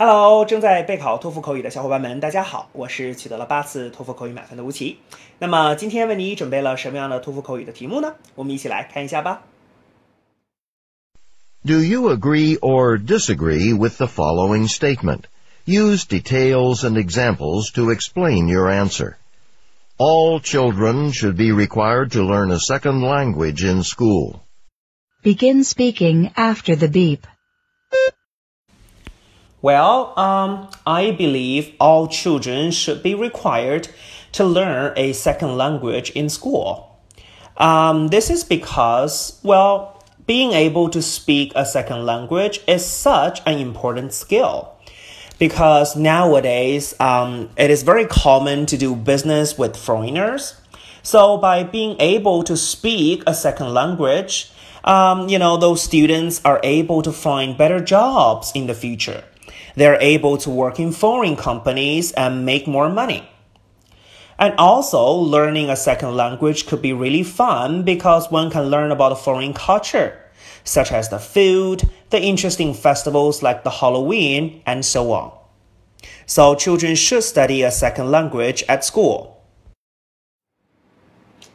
Hello，正在备考托福口语的小伙伴们，大家好，我是取得了八次托福口语满分的吴奇。那么今天为你准备了什么样的托福口语的题目呢？我们一起来看一下吧。Do you agree or disagree with the following statement? Use details and examples to explain your answer. All children should be required to learn a second language in school. Begin speaking after the beep. Well, um, I believe all children should be required to learn a second language in school. Um, this is because, well, being able to speak a second language is such an important skill. Because nowadays, um, it is very common to do business with foreigners. So by being able to speak a second language, um, you know, those students are able to find better jobs in the future. They're able to work in foreign companies and make more money. And also, learning a second language could be really fun because one can learn about a foreign culture, such as the food, the interesting festivals like the Halloween, and so on. So, children should study a second language at school.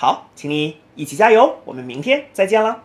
好，请你一起加油，我们明天再见了。